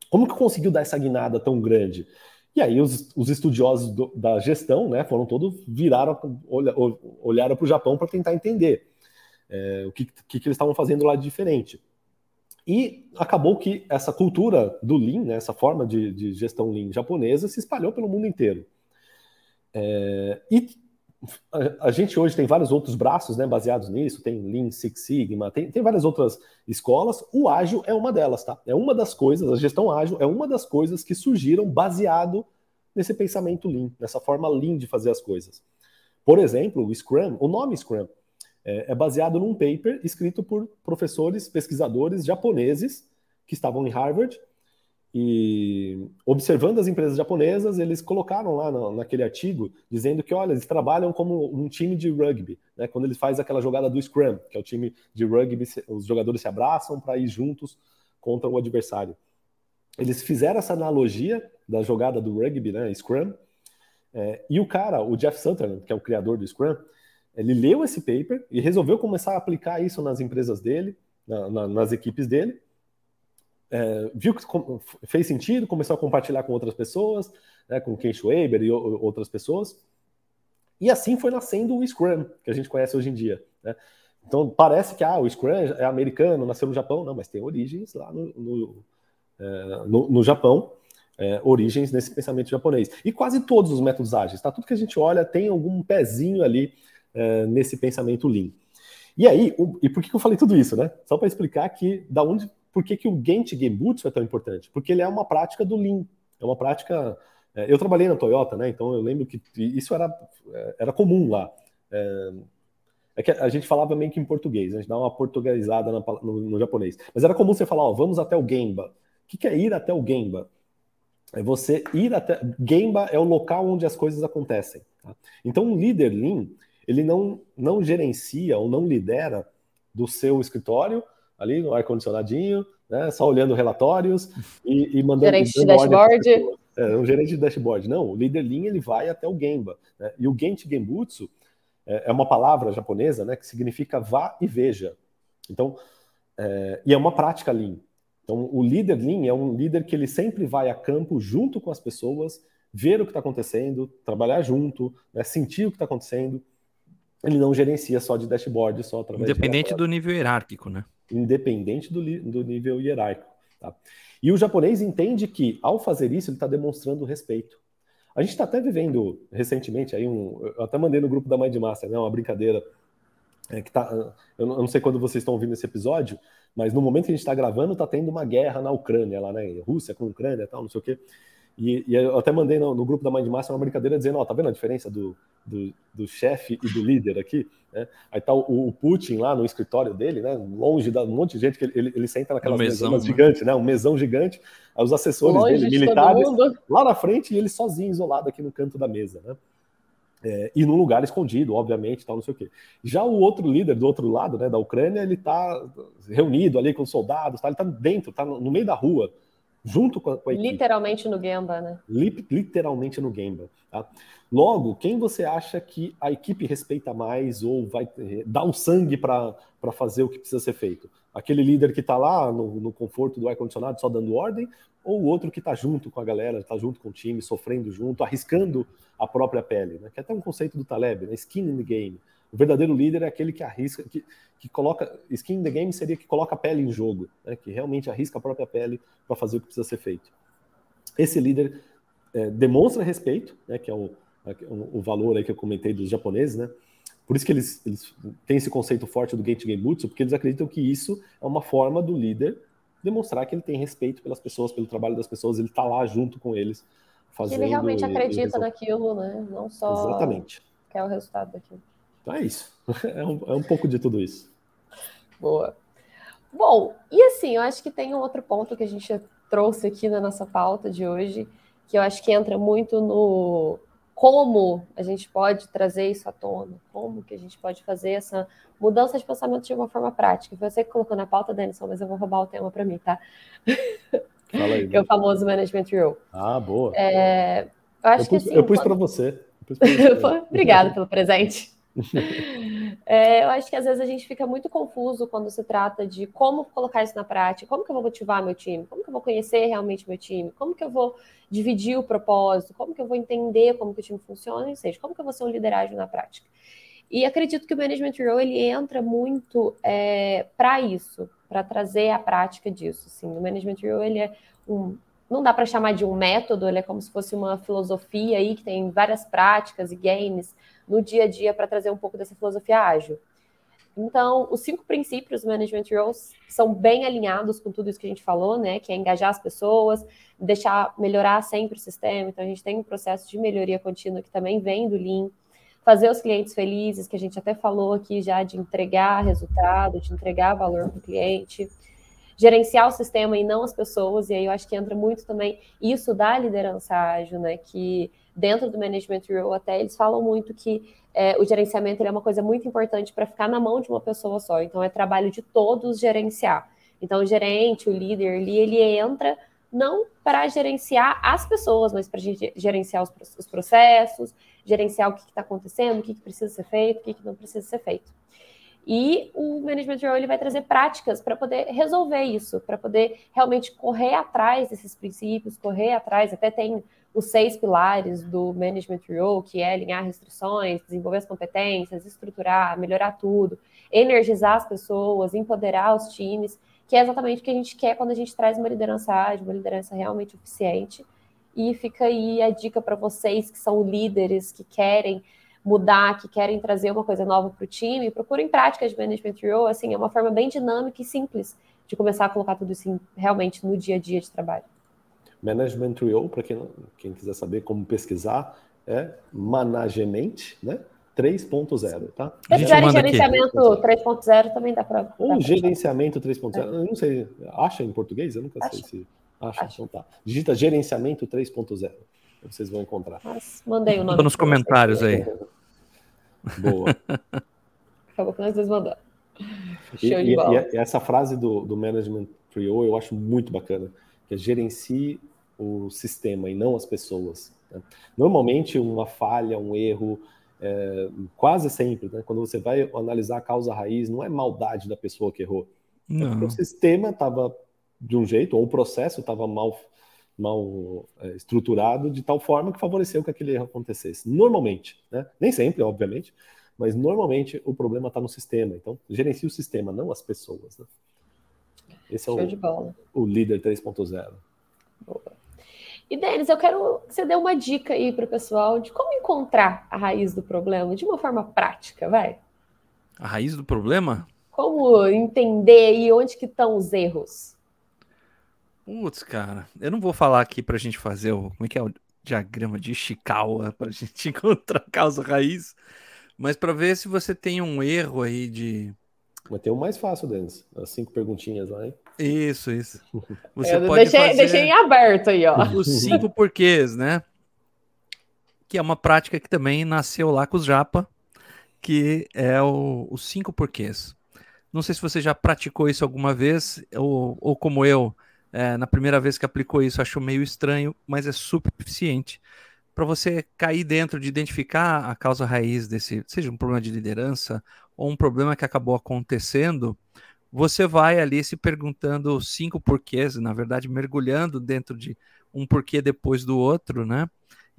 Como que conseguiu dar essa guinada tão grande? E aí os, os estudiosos do, da gestão, né, foram todos viraram, olha, olharam para o Japão para tentar entender é, o que, que, que, eles estavam fazendo lá de diferente. E acabou que essa cultura do Lean, né, essa forma de, de gestão Lean japonesa, se espalhou pelo mundo inteiro. É, e a, gente hoje tem vários outros braços né, baseados nisso, tem Lean Six Sigma, tem, tem várias outras escolas. O ágil é uma delas, tá? É uma das coisas, a gestão ágil é uma das coisas que surgiram baseado nesse pensamento Lean, nessa forma Lean de fazer as coisas. Por exemplo, o Scrum, o nome Scrum, é, é baseado num paper escrito por professores, pesquisadores japoneses que estavam em Harvard e observando as empresas japonesas, eles colocaram lá no, naquele artigo dizendo que, olha, eles trabalham como um time de rugby, né? Quando eles fazem aquela jogada do scrum, que é o time de rugby, os jogadores se abraçam para ir juntos contra o adversário. Eles fizeram essa analogia da jogada do rugby, né? Scrum. É, e o cara, o Jeff Sutherland, que é o criador do Scrum, ele leu esse paper e resolveu começar a aplicar isso nas empresas dele, na, na, nas equipes dele é, viu que fez sentido, começou a compartilhar com outras pessoas, né, com Ken Schwaber e outras pessoas. E assim foi nascendo o Scrum, que a gente conhece hoje em dia. Né? Então parece que ah, o Scrum é americano, nasceu no Japão, não, mas tem origens lá no, no, é, no, no Japão, é, origens nesse pensamento japonês. E quase todos os métodos ágeis, tá? Tudo que a gente olha tem algum pezinho ali é, nesse pensamento Lean. E aí, o, e por que eu falei tudo isso, né? Só para explicar que da onde por que, que o Gent Genbutsu é tão importante? Porque ele é uma prática do Lean. É uma prática. É, eu trabalhei na Toyota, né? Então eu lembro que isso era, é, era comum lá. É, é que a gente falava meio que em português, a gente dá uma portuguesada no, no, no, japonês. Mas era comum você falar, ó, vamos até o Gemba. O que, que é ir até o Gemba? É você ir até. Gemba é o local onde as coisas acontecem. Tá? Então, um líder Lean, ele não, não gerencia ou não lidera do seu escritório, ali no ar-condicionadinho, né, só olhando relatórios e, e mandando. Gerente de dashboard. É, um gerente de dashboard. Não, o líder Lean ele vai até o Gemba. Né? E o Genchi Genbutsu é, é uma palavra japonesa né, que significa vá e veja. Então, é, e é uma prática Lean. Então, o líder Lean é um líder que ele sempre vai a campo junto com as pessoas, ver o que está acontecendo, trabalhar junto, né, sentir o que está acontecendo. Ele não gerencia só de dashboard, só através Independente do nível hierárquico, né? Independente do, do nível hierárquico. Tá? E o japonês entende que, ao fazer isso, ele está demonstrando respeito. A gente está até vivendo recentemente aí um. Eu até mandei no grupo da Mind Master, né? Uma brincadeira. É, que tá, eu não sei quando vocês estão ouvindo esse episódio, mas no momento que a gente está gravando, está tendo uma guerra na Ucrânia, lá, né? Rússia com Ucrânia e tal, não sei o quê. E, e, eu até mandei no, no grupo da Mind Master uma brincadeira dizendo, ó, tá vendo a diferença do, do, do chefe e do líder aqui? Né? Aí tá o, o, Putin lá no escritório dele, né? Longe da um monte de gente que ele, ele senta naquelas um mesão, né? gigantes, né? Um mesão gigante. Aí os assessores longe dele, de militares, lá na frente e ele sozinho, isolado aqui no canto da mesa, né? É, e num lugar escondido, obviamente, tal, não sei o quê. Já o outro líder do outro lado, né, da Ucrânia, ele está reunido ali com soldados, tá, ele está dentro, está no meio da rua, junto com a, com a equipe. Literalmente no Gemba, né? Literalmente no Gemba. Tá? Logo, quem você acha que a equipe respeita mais ou vai dar um sangue para fazer o que precisa ser feito? Aquele líder que está lá no, no, conforto do ar-condicionado só dando ordem, ou o outro que está junto com a galera, está junto com o time, sofrendo junto, arriscando a própria pele? Né? Que é até um conceito do Taleb, né? skin in the game. O verdadeiro líder é aquele que arrisca, que, que coloca. Skin in the game seria que coloca a pele em jogo, né? que realmente arrisca a própria pele para fazer o que precisa ser feito. Esse líder é, demonstra respeito, né? que é o, o valor aí que eu comentei dos japoneses, né? Por isso que eles, eles têm esse conceito forte do Genchi Genbutsu, porque eles acreditam que isso é uma forma do líder demonstrar que ele tem respeito pelas pessoas, pelo trabalho das pessoas, ele está lá junto com eles. Fazendo ele realmente acredita naquilo, né? Não só Exatamente. quer o resultado daquilo. Então é isso. É um, é um pouco de tudo isso. Boa. Bom, e assim, eu acho que tem um outro ponto que a gente trouxe aqui na nossa pauta de hoje, que eu acho que entra muito no como a gente pode trazer isso à tona, como que a gente pode fazer essa mudança de pensamento de uma forma prática. Foi você que colocou na pauta, Denison, mas eu vou roubar o tema para mim, tá? Fala aí. que é o famoso Management Rule. Ah, boa. É, eu acho eu pus, que assim, Eu pus quando... para você. Obrigada pelo presente. É, eu acho que às vezes a gente fica muito confuso quando se trata de como colocar isso na prática, como que eu vou motivar meu time, como que eu vou conhecer realmente meu time, como que eu vou dividir o propósito, como que eu vou entender como que o time funciona, ou seja, como que eu vou ser um liderazgo na prática. E acredito que o Management Role ele entra muito é, para isso, para trazer a prática disso. Assim. O Management Role ele é um, não dá para chamar de um método, ele é como se fosse uma filosofia aí que tem várias práticas e games no dia a dia para trazer um pouco dessa filosofia ágil. Então, os cinco princípios do Management Roles são bem alinhados com tudo isso que a gente falou, né? Que é engajar as pessoas, deixar melhorar sempre o sistema. Então, a gente tem um processo de melhoria contínua que também vem do Lean. Fazer os clientes felizes, que a gente até falou aqui já de entregar resultado, de entregar valor para o cliente. Gerenciar o sistema e não as pessoas. E aí eu acho que entra muito também isso da liderança ágil, né? Que dentro do Management Rule até eles falam muito que é, o gerenciamento é uma coisa muito importante para ficar na mão de uma pessoa só. Então é trabalho de todos gerenciar. Então o gerente, o líder ali, ele entra não para gerenciar as pessoas, mas para gerenciar os, os, processos, gerenciar o que está acontecendo, o que, que, precisa ser feito, o que, que não precisa ser feito. E o Management Role ele vai trazer práticas para poder resolver isso, para poder realmente correr atrás desses princípios, correr atrás, até tem os seis pilares do Management Role, que é alinhar restrições, desenvolver as competências, estruturar, melhorar tudo, energizar as pessoas, empoderar os times, que é exatamente o que a gente quer quando a gente traz uma liderança ágil, uma liderança realmente eficiente. E fica aí a dica para vocês que são líderes, que querem mudar, que querem trazer uma coisa nova para o time, procurem práticas de Management Role, assim, é uma forma bem dinâmica e simples de começar a colocar tudo isso realmente no dia a dia de trabalho. Management Trio, para quem, quem quiser saber como pesquisar, é Management, né? 3.0, tá? Se tiver gerenciamento 3.0 também dá para. Ou gerenciamento 3.0, é. eu não sei, acha em português? Eu nunca acha. sei se. Acha, acha. então tá. Digita gerenciamento 3.0. Vocês vão encontrar. Mas mandei o nome. nos comentários aí. Boa. Acabou que nós dois mandamos. Show e, de bola. E, e essa frase do, do Management Trio eu acho muito bacana, que é gerencie o sistema e não as pessoas. Né? Normalmente, uma falha, um erro, é, quase sempre, né? quando você vai analisar a causa raiz, não é maldade da pessoa que errou. É o sistema estava de um jeito, ou o processo estava mal, mal é, estruturado de tal forma que favoreceu que aquele erro acontecesse. Normalmente, né? nem sempre, obviamente, mas normalmente o problema está no sistema. Então, gerencie o sistema, não as pessoas. Né? Esse é o, o líder 3.0. E, Denis, eu quero que você dê uma dica aí para o pessoal de como encontrar a raiz do problema de uma forma prática, vai? A raiz do problema? Como entender aí onde que estão os erros? Putz, cara, eu não vou falar aqui para a gente fazer o. Como é que é o diagrama de Ishikawa para a gente encontrar a causa raiz, mas para ver se você tem um erro aí de. Mas tem o mais fácil, Denis. As cinco perguntinhas lá, hein? Isso, isso. Você eu pode deixei, fazer deixei em aberto aí, ó. Os cinco porquês, né? Que é uma prática que também nasceu lá com os Japa, que é o, os cinco porquês. Não sei se você já praticou isso alguma vez, ou, ou como eu, é, na primeira vez que aplicou isso, achou meio estranho, mas é super eficiente para você cair dentro de identificar a causa raiz desse, seja um problema de liderança ou um problema que acabou acontecendo, você vai ali se perguntando cinco porquês, na verdade, mergulhando dentro de um porquê depois do outro, né?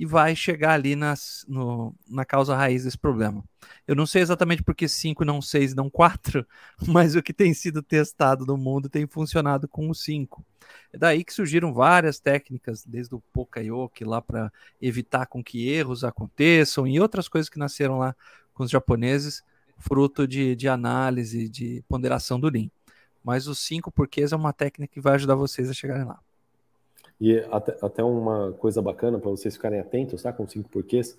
E vai chegar ali nas, no, na causa raiz desse problema. Eu não sei exatamente por que cinco, não seis, não quatro, mas o que tem sido testado no mundo tem funcionado com o cinco. É daí que surgiram várias técnicas, desde o Pokayoke lá para evitar com que erros aconteçam e outras coisas que nasceram lá com os japoneses, fruto de, de análise, de ponderação do Lean. Mas os cinco porquês é uma técnica que vai ajudar vocês a chegarem lá. E até, até uma coisa bacana para vocês ficarem atentos, tá? Com cinco porquês,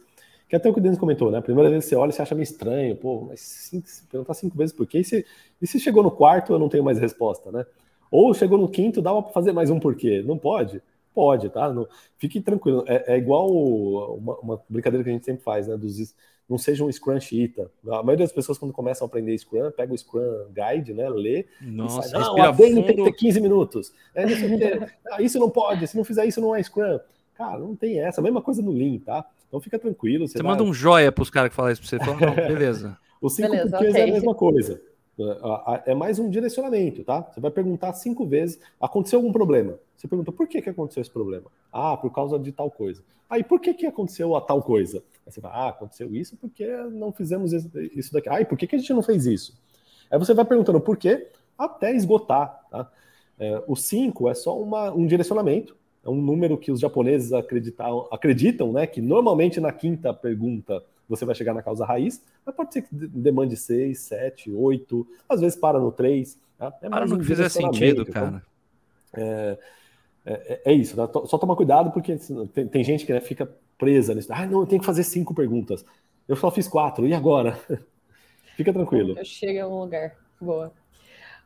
que até o que o Denis comentou, né? A primeira vez que você olha, você acha meio estranho, pô, mas cinco, perguntar cinco vezes por quê? E se, e se chegou no quarto, eu não tenho mais resposta, né? Ou chegou no quinto, dava para fazer mais um porquê? Não pode? Pode, tá? Não, fique tranquilo. É, é igual uma, uma, brincadeira que a gente sempre faz, né? Dos, não seja um Scrum Cheetah. A maioria das pessoas, quando começam a aprender Scrum, pega o Scrum Guide, né? Lê. Nossa, sai, não, a tem que ter 15 minutos. É, ah, isso não pode, se não fizer isso, não é Scrum. Cara, não tem essa. A mesma coisa no Lean, tá? Então fica tranquilo. Você, você vai... manda um joia para os caras que falam isso para você. Fala, não, beleza. Os cinco beleza, okay. é a mesma coisa. É, mais um direcionamento, tá? Você vai perguntar cinco vezes: aconteceu algum problema? Você pergunta por que, que aconteceu esse problema? Ah, por causa de tal coisa. Aí, por que, que aconteceu a tal coisa? Aí você fala, ah, aconteceu isso porque não fizemos isso daqui. Ah, e por que, que a gente não fez isso? Aí você vai perguntando por quê até esgotar. Tá? É, o 5 é só uma, um direcionamento, é um número que os japoneses acreditam, acreditam né, que normalmente na quinta pergunta você vai chegar na causa raiz, mas pode ser que demande 6, 7, 8, às vezes para no 3. Tá? É para no que fizer sentido, então, cara. é, é, é, isso, tá? só toma cuidado porque tem, tem gente que né, fica presa nisso. Ah, não, eu tenho que fazer cinco perguntas. Eu só fiz quatro, e agora? Fica tranquilo. Eu chego em algum lugar. Boa.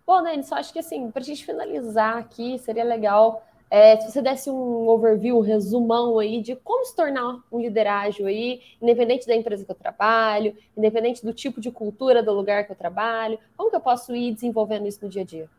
Bom, Dani, só acho que assim, para a gente finalizar aqui, seria legal é, se você desse um overview, um resumão aí de como se tornar um liderágio aí, independente da empresa que eu trabalho, independente do tipo de cultura do lugar que eu trabalho, como que eu posso ir desenvolvendo isso no dia a dia?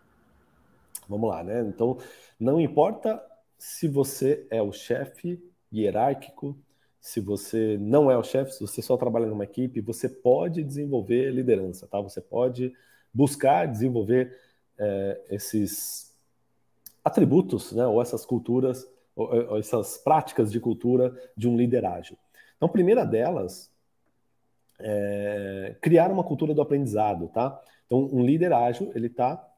Vamos lá, né? Então, não importa se você é o chefe hierárquico, se você não é o chefe, se você só trabalha numa equipe, você pode desenvolver liderança, tá? Você pode buscar desenvolver é, esses atributos, né, ou essas culturas, ou, ou essas práticas de cultura de um líder ágil. Então, a primeira delas é criar uma cultura do aprendizado, tá? Então, um líder ágil, ele está,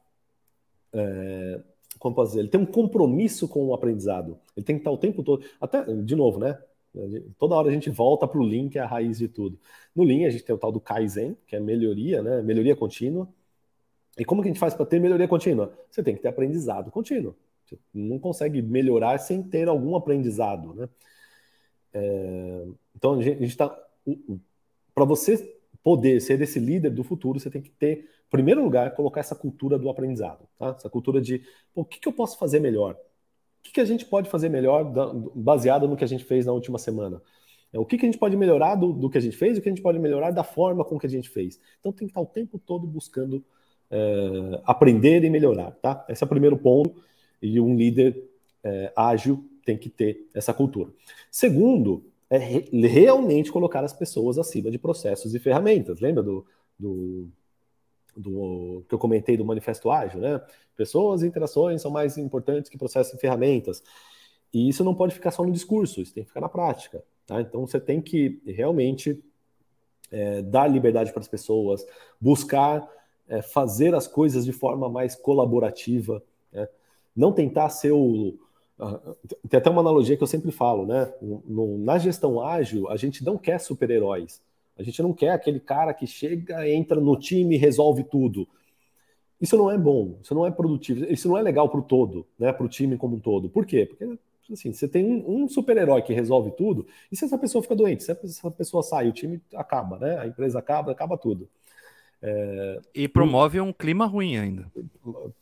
é, como posso dizer, ele tem um compromisso com o aprendizado. Ele tem que estar o tempo todo, até, de novo, né? Toda hora a gente volta para o Lean, que é a raiz de tudo. No Lean, a gente tem o tal do Kaizen, que é melhoria, né? Melhoria contínua. E como que a gente faz para ter melhoria contínua? Você tem que ter aprendizado contínuo. Você não consegue melhorar sem ter algum aprendizado, né? É, então a gente está para você poder ser esse líder do futuro, você tem que ter, em primeiro lugar, colocar essa cultura do aprendizado, tá? Essa cultura de o que, que eu posso fazer melhor? O que, que a gente pode fazer melhor baseado no que a gente fez na última semana? O que, que a gente pode melhorar do, do que a gente fez, o que a gente pode melhorar da forma com que a gente fez. Então tem que estar o tempo todo buscando é, aprender e melhorar, tá? Esse é o primeiro ponto. E um líder é, ágil tem que ter essa cultura. Segundo, é re realmente colocar as pessoas acima de processos e ferramentas. Lembra do, do, do, que eu comentei do manifesto ágil, né? Pessoas e interações são mais importantes que processos e ferramentas. E isso não pode ficar só no discurso, isso tem que ficar na prática. Tá? Então você tem que realmente é, dar liberdade para as pessoas, buscar é, fazer as coisas de forma mais colaborativa, né? não tentar ser o. Tem até uma analogia que eu sempre falo, né? No, na gestão ágil, a gente não quer super-heróis. A gente não quer aquele cara que chega, entra no time e resolve tudo. Isso não é bom, isso não é produtivo, isso não é legal para o todo, né? Para o time como um todo. Por quê? Porque assim, você tem um super-herói que resolve tudo, e se essa pessoa fica doente, se essa pessoa sai, o time acaba, né? A empresa acaba, acaba tudo. É... E promove um clima ruim ainda.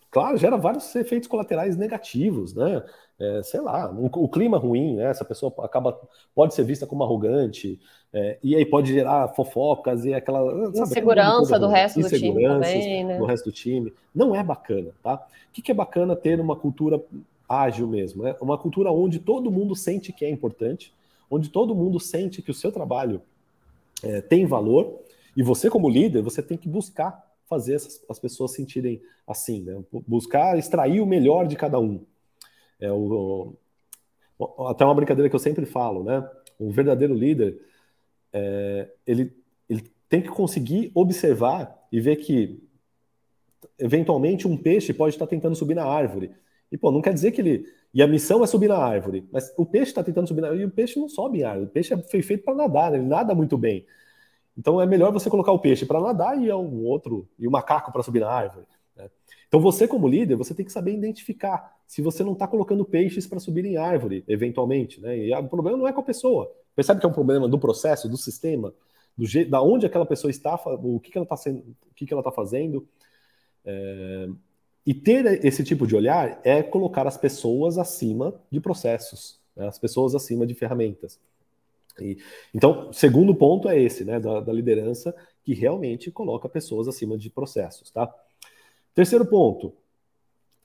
Claro, gera vários efeitos colaterais negativos, né? É, sei lá, um, o clima ruim, né? Essa pessoa acaba, pode ser vista como arrogante, é, e aí pode gerar fofocas e aquela. Insegurança do resto do time também, né? Do resto do time. Não é bacana, tá? O que, que é bacana ter uma cultura ágil mesmo? É uma cultura onde todo mundo sente que é importante, onde todo mundo sente que o seu trabalho é, tem valor e você, como líder, você tem que buscar fazer essas, as pessoas sentirem assim, né? buscar extrair o melhor de cada um. É o, o, até uma brincadeira que eu sempre falo, né? Um verdadeiro líder, é, ele, ele tem que conseguir observar e ver que, eventualmente, um peixe pode estar tentando subir na árvore. E, pô, não quer dizer que ele. E a missão é subir na árvore, mas o peixe está tentando subir na árvore e o peixe não sobe em árvore. O peixe foi feito para nadar, ele nada muito bem. Então é melhor você colocar o peixe para nadar e um outro e o macaco para subir na árvore. Né? Então você como líder você tem que saber identificar se você não está colocando peixes para subir em árvore eventualmente, né? E o problema não é com a pessoa. Percebe que é um problema do processo, do sistema, do jeito, da onde aquela pessoa está, o que, que ela está sendo, o que, que ela está fazendo. É... E ter esse tipo de olhar é colocar as pessoas acima de processos, né? as pessoas acima de ferramentas. E, então, segundo ponto é esse, né, da, da, liderança que realmente coloca pessoas acima de processos, tá? Terceiro ponto,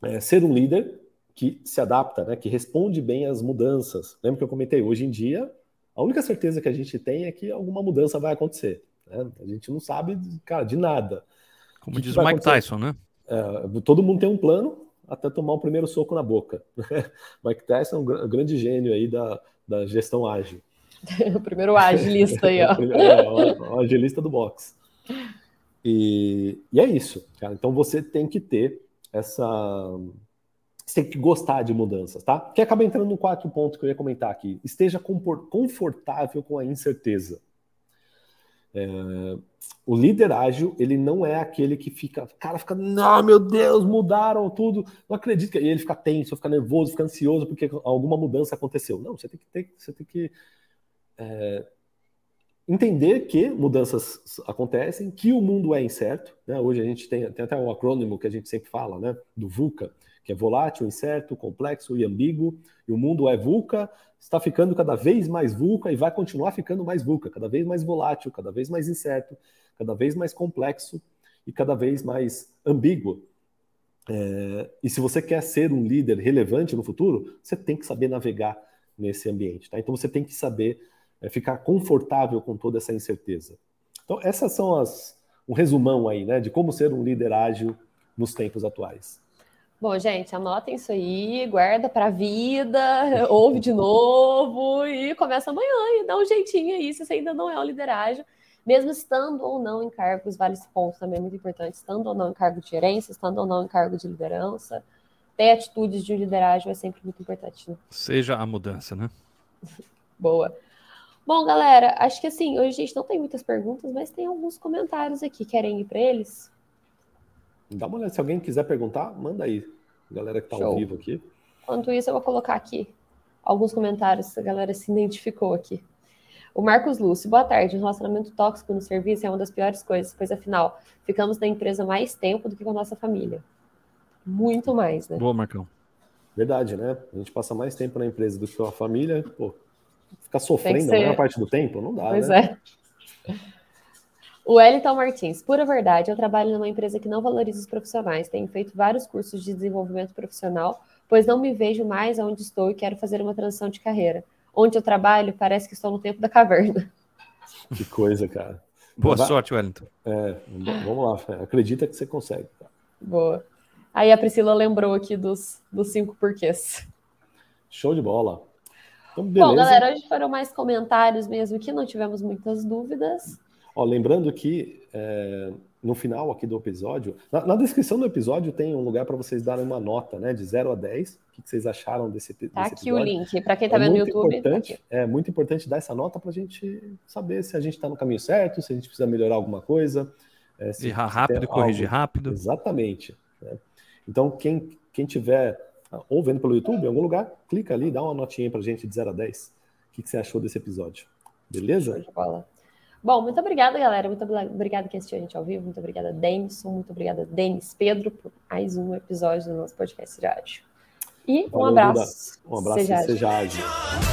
é ser um líder que se adapta, né, que responde bem às mudanças. Lembra que eu comentei, hoje em dia, a única certeza que a gente tem é que alguma mudança vai acontecer. Né? A gente não sabe, cara, de nada. Como diz o Mike Tyson, né? É, todo mundo tem um plano até tomar o primeiro soco na boca. Mike Tyson é um grande gênio aí da, da gestão ágil. o primeiro agilista aí, ó. É, o, o agilista do box. E, e é isso, cara. Então você tem que ter essa. Você tem que gostar de mudanças, tá? Que acaba entrando no quarto ponto que eu ia comentar aqui. Esteja confortável com a incerteza. É, o líder ágil, ele não é aquele que fica, cara, fica, não, meu Deus, mudaram tudo, não acredito, e ele fica tenso, fica nervoso, fica ansioso porque alguma mudança aconteceu. Não, você tem que ter, você tem que é, entender que mudanças acontecem, que o mundo é incerto. Né? Hoje a gente tem, tem até um acrônimo que a gente sempre fala, né? do VUCA, que é volátil, incerto, complexo e ambíguo. E o mundo é VUCA, está ficando cada vez mais VUCA e vai continuar ficando mais VUCA, cada vez mais volátil, cada vez mais incerto, cada vez mais complexo e cada vez mais ambíguo. É, e se você quer ser um líder relevante no futuro, você tem que saber navegar nesse ambiente. Tá? Então você tem que saber é ficar confortável com toda essa incerteza. Então, essas são as um resumão aí, né, de como ser um líder ágil nos tempos atuais. Bom, gente, anotem isso aí, guarda para a vida, ouve de novo e começa amanhã e dá um jeitinho aí se você ainda não é um líder ágil, mesmo estando ou não em cargos, vale esse ponto também é muito importante, estando ou não em cargo de gerência, estando ou não em cargo de liderança, ter atitudes de liderazgo é sempre muito importante. Né? Seja a mudança, né? Boa. Bom, galera, acho que assim, hoje a gente não tem muitas perguntas, mas tem alguns comentários aqui. Querem ir para eles? Dá uma olhada. Se alguém quiser perguntar, manda aí. Galera que está ao vivo aqui. Enquanto isso, eu vou colocar aqui alguns comentários. A galera se identificou aqui. O Marcos Lúcio, boa tarde. Um relacionamento tóxico no serviço é uma das piores coisas, pois afinal, ficamos na empresa mais tempo do que com a nossa família. Muito mais, né? Boa, Marcão. Verdade, né? A gente passa mais tempo na empresa do que com a família. Pô, Ficar sofrendo a maior parte do tempo, não dá, pois né? é. O Wellington Martins, pura verdade, eu trabalho numa empresa que não valoriza os profissionais. Tenho feito vários cursos de desenvolvimento profissional, pois não me vejo mais onde estou e quero fazer uma transição de carreira. Onde eu trabalho, parece que estou no tempo da caverna. Que coisa, cara. Boa Vai... sorte, Wellington. É, vamos lá, acredita que você consegue. Cara. Boa. Aí a Priscila lembrou aqui dos, dos cinco porquês. Show de bola. Então, Bom, galera, hoje foram mais comentários mesmo que não tivemos muitas dúvidas. Ó, lembrando que é, no final aqui do episódio, na, na, descrição do episódio tem um lugar para vocês darem uma nota, né, de 0 a 10. O que, vocês acharam desse, desse tá aqui episódio? o link, para quem está é vendo no YouTube. Tá importante, tá é muito importante dar essa nota para a gente saber se a gente está no caminho certo, se a gente precisa melhorar alguma coisa. É, se, Errar rápido, corrigir rápido. Exatamente. Né? Então, quem, quem tiver ou vendo pelo YouTube, em algum lugar, clica ali, dá uma notinha para gente de 0 a 10. O que, que você achou desse episódio? Beleza? Bom, muito obrigada, galera. Muito obrigada que assistiu a gente ao vivo. Muito obrigada, Denison. Muito obrigada, Denis Pedro, por mais um episódio do nosso podcast de áudio. E Valeu, um abraço. Duda. Um abraço, seja, seja ágil.